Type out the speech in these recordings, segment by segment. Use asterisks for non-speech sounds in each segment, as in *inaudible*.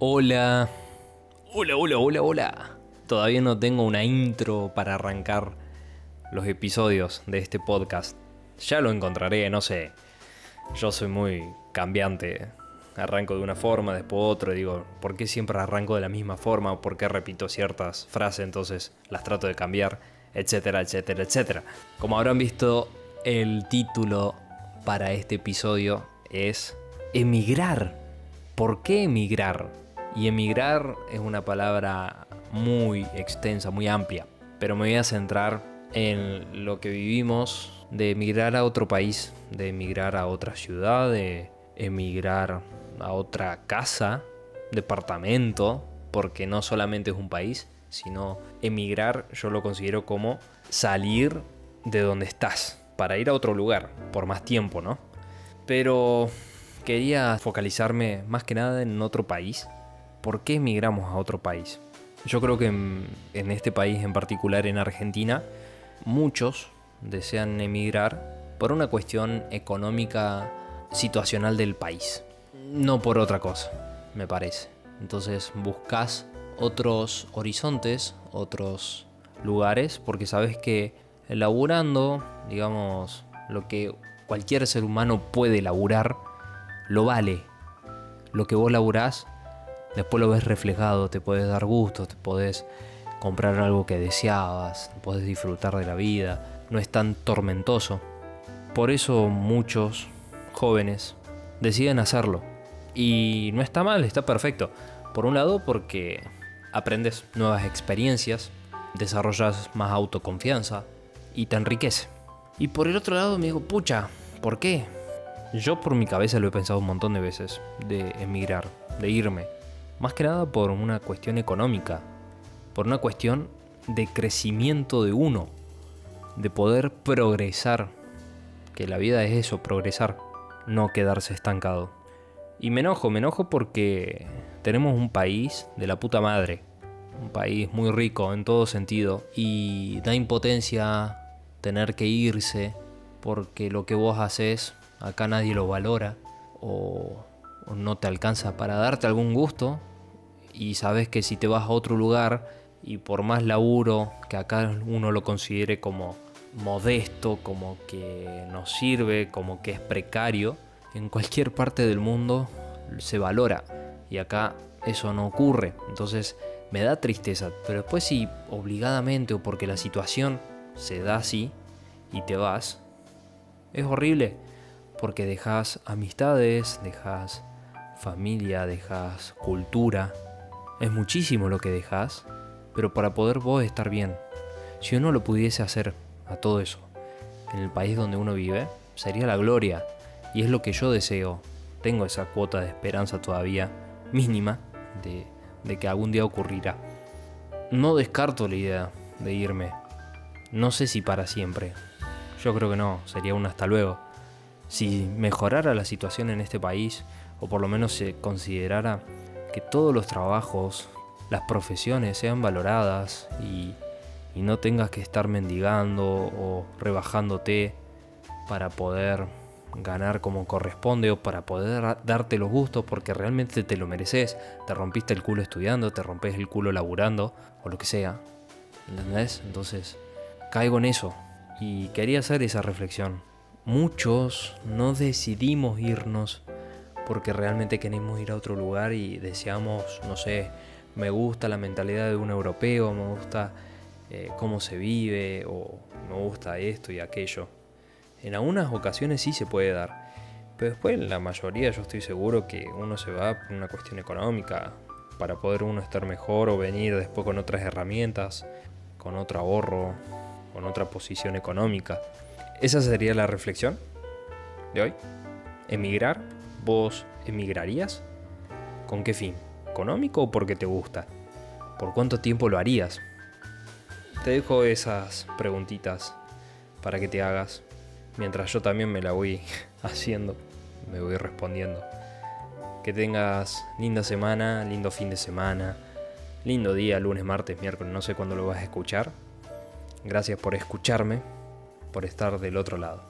Hola. Hola, hola, hola, hola. Todavía no tengo una intro para arrancar los episodios de este podcast. Ya lo encontraré, no sé. Yo soy muy cambiante. Arranco de una forma, después otra. Digo, ¿por qué siempre arranco de la misma forma? ¿O por qué repito ciertas frases? Entonces las trato de cambiar, etcétera, etcétera, etcétera. Como habrán visto, el título para este episodio es Emigrar. ¿Por qué emigrar? Y emigrar es una palabra muy extensa, muy amplia, pero me voy a centrar en lo que vivimos de emigrar a otro país, de emigrar a otra ciudad, de emigrar a otra casa, departamento, porque no solamente es un país, sino emigrar yo lo considero como salir de donde estás para ir a otro lugar por más tiempo, ¿no? Pero quería focalizarme más que nada en otro país ¿por qué emigramos a otro país? Yo creo que en, este país en particular, en Argentina, muchos desean emigrar por una cuestión económica situacional del país, no por otra cosa, me parece. Entonces buscas otros horizontes, otros lugares, porque sabes que laburando, digamos, lo que cualquier ser humano puede laburar, lo vale. Lo que vos laburás Después lo ves reflejado, te puedes dar gusto, te puedes comprar algo que deseabas, puedes disfrutar de la vida, no es tan tormentoso. Por eso muchos jóvenes deciden hacerlo. Y no está mal, está perfecto. Por un lado porque aprendes nuevas experiencias, desarrollas más autoconfianza y te enriquece. Y por el otro lado me digo, pucha, ¿por qué? Yo por mi cabeza lo he pensado un montón de veces, de emigrar, de irme. Más que nada por una cuestión económica, por una cuestión de crecimiento de uno, de poder progresar, que la vida es eso, progresar, no quedarse estancado. Y me enojo, me enojo porque tenemos un país de la puta madre, un país muy rico en todo sentido, y da impotencia tener que irse porque lo que vos haces acá nadie lo valora o no te alcanza para darte algún gusto y sabes que si te vas a otro lugar y por más laburo que acá uno lo considere como modesto, como que no sirve, como que es precario, en cualquier parte del mundo se valora y acá eso no ocurre. Entonces me da tristeza, pero después si obligadamente o porque la situación se da así y te vas, es horrible porque dejas amistades, dejas familia, dejas cultura, es muchísimo lo que dejas, pero para poder vos estar bien. Si uno lo pudiese hacer a todo eso en el país donde uno vive, sería la gloria. Y es lo que yo deseo. Tengo esa cuota de esperanza todavía mínima de, de que algún día ocurrirá. No descarto la idea de irme. No sé si para siempre. Yo creo que no, sería un hasta luego. Si mejorara la situación en este país, o por lo menos se considerara que todos los trabajos, las profesiones sean valoradas y, no tengas que estar mendigando o rebajándote para poder ganar como corresponde o para poder darte los gustos porque realmente te lo mereces. Te rompiste el culo estudiando, te rompes el culo laburando o lo que sea. ¿Entendés? Entonces, caigo en eso y quería hacer esa reflexión. Muchos no decidimos irnos porque realmente queremos ir a otro lugar y deseamos, no sé, me gusta la mentalidad de un europeo, me gusta eh, cómo se vive o me gusta esto y aquello. En algunas ocasiones sí se puede dar, pero después en la mayoría yo estoy seguro que uno se va por una cuestión económica, para poder uno estar mejor o venir después con otras herramientas, con otro ahorro, con otra posición económica. Esa sería la reflexión de hoy. Emigrar ¿Vos emigrarías? ¿Con qué fin? ¿Económico o porque te gusta? ¿Por cuánto tiempo lo harías? Te dejo esas preguntitas para que te hagas, mientras yo también me la voy *laughs* haciendo, me voy respondiendo. Que tengas linda semana, lindo fin de semana, lindo día, lunes, martes, miércoles, no sé cuándo lo vas a escuchar. Gracias por escucharme, por estar del otro lado.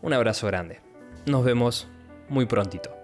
Un abrazo grande. Nos vemos muy prontito.